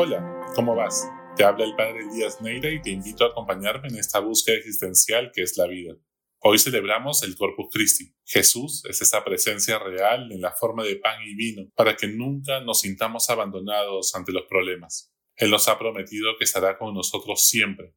Hola, ¿cómo vas? Te habla el Padre Elías Neira y te invito a acompañarme en esta búsqueda existencial que es la vida. Hoy celebramos el Corpus Christi. Jesús es esa presencia real en la forma de pan y vino para que nunca nos sintamos abandonados ante los problemas. Él nos ha prometido que estará con nosotros siempre.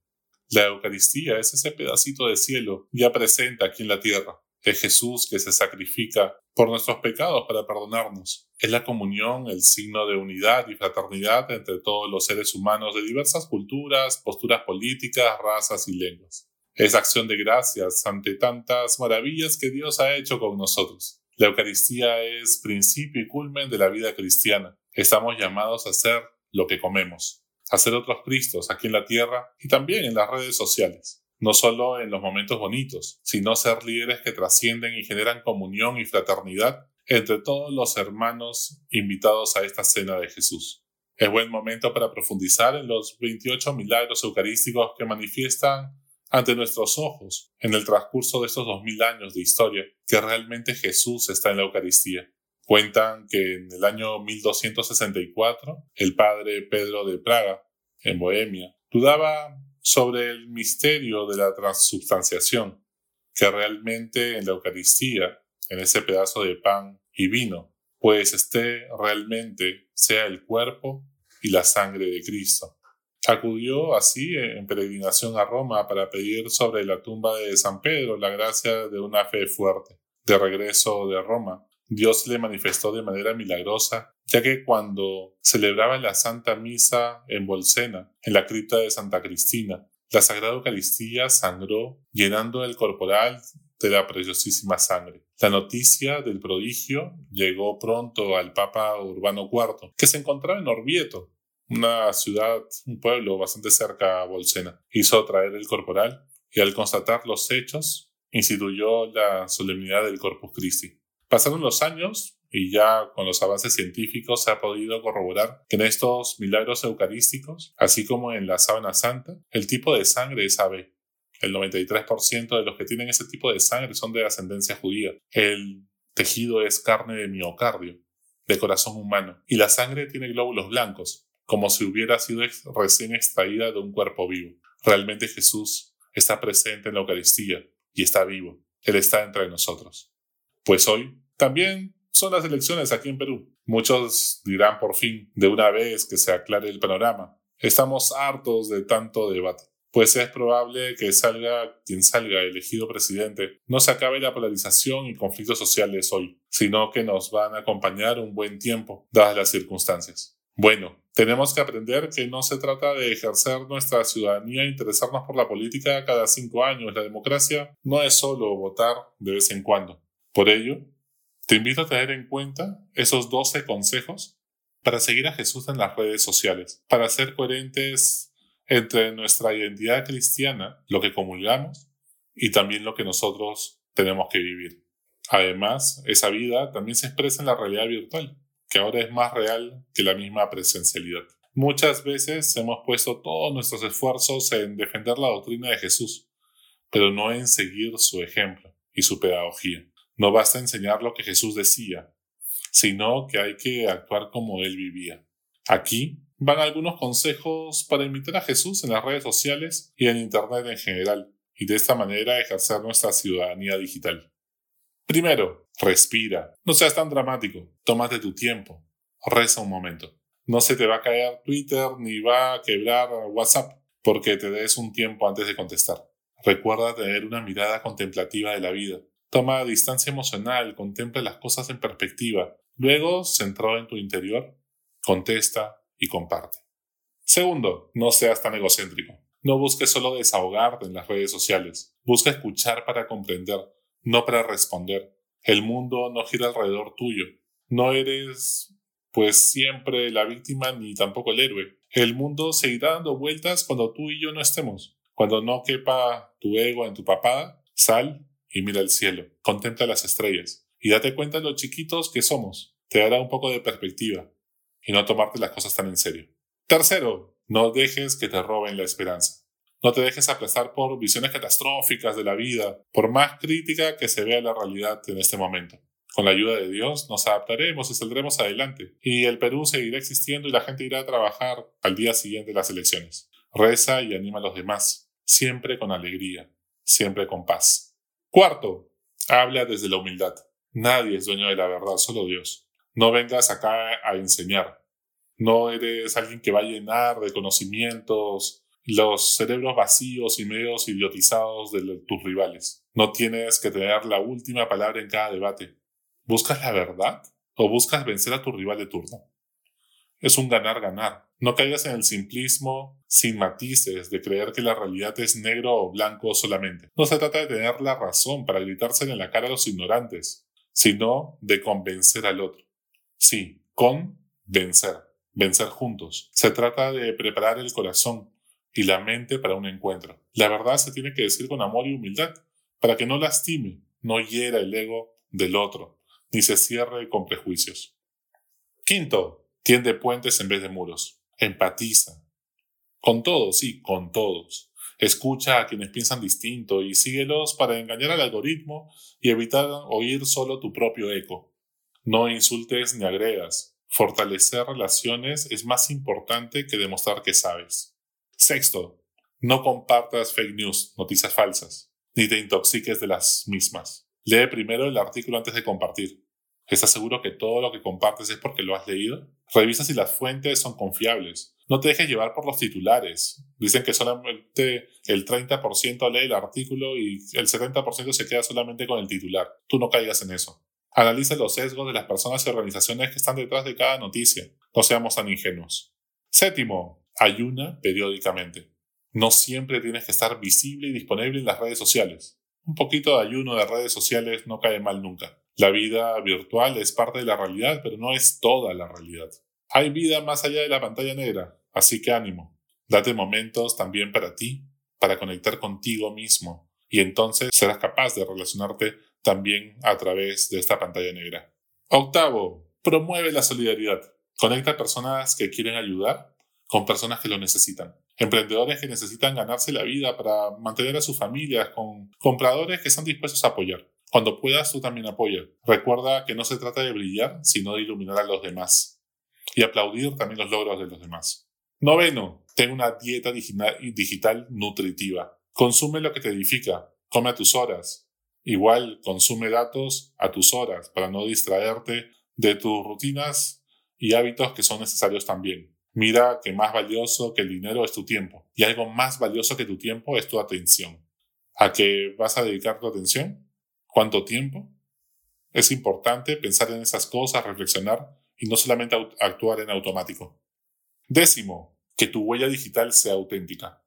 La Eucaristía es ese pedacito de cielo ya presente aquí en la tierra. Es Jesús que se sacrifica por nuestros pecados para perdonarnos. Es la comunión el signo de unidad y fraternidad entre todos los seres humanos de diversas culturas, posturas políticas, razas y lenguas. Es acción de gracias ante tantas maravillas que Dios ha hecho con nosotros. La Eucaristía es principio y culmen de la vida cristiana. Estamos llamados a ser lo que comemos, a ser otros Cristos aquí en la tierra y también en las redes sociales no solo en los momentos bonitos, sino ser líderes que trascienden y generan comunión y fraternidad entre todos los hermanos invitados a esta cena de Jesús. Es buen momento para profundizar en los 28 milagros eucarísticos que manifiestan ante nuestros ojos en el transcurso de estos 2000 años de historia que realmente Jesús está en la Eucaristía. Cuentan que en el año 1264 el padre Pedro de Praga, en Bohemia, dudaba sobre el misterio de la transubstanciación, que realmente en la Eucaristía, en ese pedazo de pan y vino, pues esté realmente sea el cuerpo y la sangre de Cristo. Acudió así en peregrinación a Roma para pedir sobre la tumba de San Pedro la gracia de una fe fuerte. De regreso de Roma, Dios le manifestó de manera milagrosa, ya que cuando celebraba la Santa Misa en Bolsena, en la cripta de Santa Cristina, la Sagrada Eucaristía sangró, llenando el corporal de la preciosísima sangre. La noticia del prodigio llegó pronto al Papa Urbano IV, que se encontraba en Orvieto, una ciudad, un pueblo bastante cerca a Bolsena. Hizo traer el corporal y al constatar los hechos, instituyó la solemnidad del Corpus Christi. Pasaron los años y ya con los avances científicos se ha podido corroborar que en estos milagros eucarísticos, así como en la sábana santa, el tipo de sangre es AB. El 93% de los que tienen ese tipo de sangre son de ascendencia judía. El tejido es carne de miocardio, de corazón humano, y la sangre tiene glóbulos blancos, como si hubiera sido recién extraída de un cuerpo vivo. Realmente Jesús está presente en la Eucaristía y está vivo. Él está entre nosotros. Pues hoy también son las elecciones aquí en Perú. Muchos dirán por fin, de una vez que se aclare el panorama. Estamos hartos de tanto debate. Pues es probable que salga quien salga elegido presidente, no se acabe la polarización y conflictos sociales hoy, sino que nos van a acompañar un buen tiempo, dadas las circunstancias. Bueno, tenemos que aprender que no se trata de ejercer nuestra ciudadanía e interesarnos por la política cada cinco años. La democracia no es solo votar de vez en cuando. Por ello, te invito a tener en cuenta esos 12 consejos para seguir a Jesús en las redes sociales, para ser coherentes entre nuestra identidad cristiana, lo que comulgamos, y también lo que nosotros tenemos que vivir. Además, esa vida también se expresa en la realidad virtual, que ahora es más real que la misma presencialidad. Muchas veces hemos puesto todos nuestros esfuerzos en defender la doctrina de Jesús, pero no en seguir su ejemplo y su pedagogía. No basta enseñar lo que Jesús decía, sino que hay que actuar como él vivía. Aquí van algunos consejos para imitar a Jesús en las redes sociales y en Internet en general, y de esta manera ejercer nuestra ciudadanía digital. Primero, respira. No seas tan dramático. Tómate tu tiempo. Reza un momento. No se te va a caer Twitter ni va a quebrar WhatsApp porque te des un tiempo antes de contestar. Recuerda tener una mirada contemplativa de la vida. Toma distancia emocional, contempla las cosas en perspectiva. Luego, centrado en tu interior, contesta y comparte. Segundo, no seas tan egocéntrico. No busques solo desahogarte en las redes sociales. Busca escuchar para comprender, no para responder. El mundo no gira alrededor tuyo. No eres, pues, siempre la víctima ni tampoco el héroe. El mundo seguirá dando vueltas cuando tú y yo no estemos. Cuando no quepa tu ego en tu papada, sal y mira el cielo, contempla las estrellas y date cuenta de lo chiquitos que somos. Te dará un poco de perspectiva y no tomarte las cosas tan en serio. Tercero, no dejes que te roben la esperanza. No te dejes aplastar por visiones catastróficas de la vida, por más crítica que se vea la realidad en este momento. Con la ayuda de Dios nos adaptaremos y saldremos adelante, y el Perú seguirá existiendo y la gente irá a trabajar al día siguiente de las elecciones. Reza y anima a los demás, siempre con alegría, siempre con paz. Cuarto, habla desde la humildad. Nadie es dueño de la verdad, solo Dios. No vengas acá a enseñar. No eres alguien que va a llenar de conocimientos los cerebros vacíos y medios idiotizados de tus rivales. No tienes que tener la última palabra en cada debate. ¿Buscas la verdad o buscas vencer a tu rival de turno? Es un ganar-ganar. No caigas en el simplismo sin matices de creer que la realidad es negro o blanco solamente. No se trata de tener la razón para gritársela en la cara a los ignorantes, sino de convencer al otro. Sí, con vencer, vencer juntos. Se trata de preparar el corazón y la mente para un encuentro. La verdad se tiene que decir con amor y humildad, para que no lastime, no hiera el ego del otro, ni se cierre con prejuicios. Quinto, tiende puentes en vez de muros. Empatiza. Con todos, sí, con todos. Escucha a quienes piensan distinto y síguelos para engañar al algoritmo y evitar oír solo tu propio eco. No insultes ni agredas. Fortalecer relaciones es más importante que demostrar que sabes. Sexto, no compartas fake news, noticias falsas, ni te intoxiques de las mismas. Lee primero el artículo antes de compartir. ¿Estás seguro que todo lo que compartes es porque lo has leído? Revisa si las fuentes son confiables. No te dejes llevar por los titulares. Dicen que solamente el 30% lee el artículo y el 70% se queda solamente con el titular. Tú no caigas en eso. Analiza los sesgos de las personas y organizaciones que están detrás de cada noticia. No seamos tan ingenuos. Séptimo, ayuna periódicamente. No siempre tienes que estar visible y disponible en las redes sociales. Un poquito de ayuno de redes sociales no cae mal nunca. La vida virtual es parte de la realidad, pero no es toda la realidad. Hay vida más allá de la pantalla negra, así que ánimo. Date momentos también para ti, para conectar contigo mismo, y entonces serás capaz de relacionarte también a través de esta pantalla negra. Octavo, promueve la solidaridad. Conecta personas que quieren ayudar con personas que lo necesitan emprendedores que necesitan ganarse la vida para mantener a sus familias, con compradores que están dispuestos a apoyar. Cuando puedas, tú también apoya. Recuerda que no se trata de brillar, sino de iluminar a los demás. Y aplaudir también los logros de los demás. Noveno, ten una dieta digital nutritiva. Consume lo que te edifica. Come a tus horas. Igual, consume datos a tus horas para no distraerte de tus rutinas y hábitos que son necesarios también. Mira que más valioso que el dinero es tu tiempo y algo más valioso que tu tiempo es tu atención. ¿A qué vas a dedicar tu atención? ¿Cuánto tiempo? Es importante pensar en esas cosas, reflexionar y no solamente actuar en automático. Décimo, que tu huella digital sea auténtica.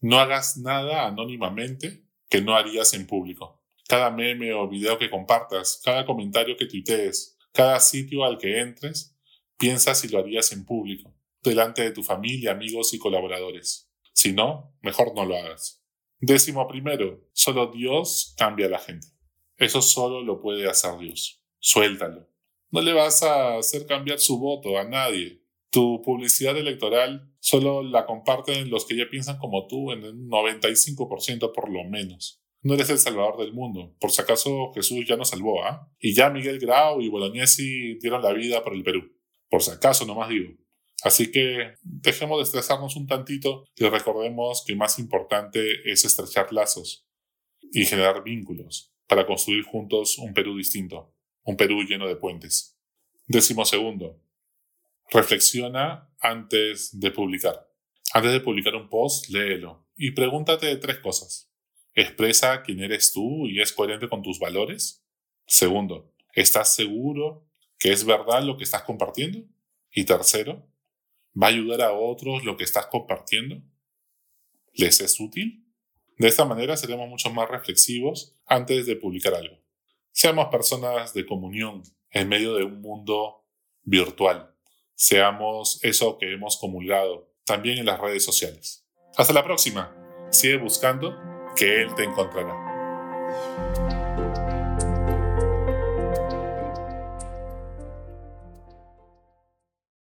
No hagas nada anónimamente que no harías en público. Cada meme o video que compartas, cada comentario que tuitees, cada sitio al que entres, piensa si lo harías en público delante de tu familia, amigos y colaboradores. Si no, mejor no lo hagas. Décimo primero, solo Dios cambia a la gente. Eso solo lo puede hacer Dios. Suéltalo. No le vas a hacer cambiar su voto a nadie. Tu publicidad electoral solo la comparten los que ya piensan como tú en un 95% por lo menos. No eres el salvador del mundo. Por si acaso Jesús ya nos salvó, ¿ah? Y ya Miguel Grau y Bolognesi dieron la vida por el Perú. Por si acaso, nomás digo. Así que dejemos de estresarnos un tantito y recordemos que más importante es estrechar lazos y generar vínculos para construir juntos un Perú distinto, un Perú lleno de puentes. Décimo segundo, reflexiona antes de publicar. Antes de publicar un post, léelo y pregúntate tres cosas. ¿Expresa quién eres tú y es coherente con tus valores? Segundo, ¿estás seguro que es verdad lo que estás compartiendo? Y tercero, ¿Va a ayudar a otros lo que estás compartiendo? ¿Les es útil? De esta manera seremos mucho más reflexivos antes de publicar algo. Seamos personas de comunión en medio de un mundo virtual. Seamos eso que hemos comulgado también en las redes sociales. Hasta la próxima. Sigue buscando que Él te encontrará.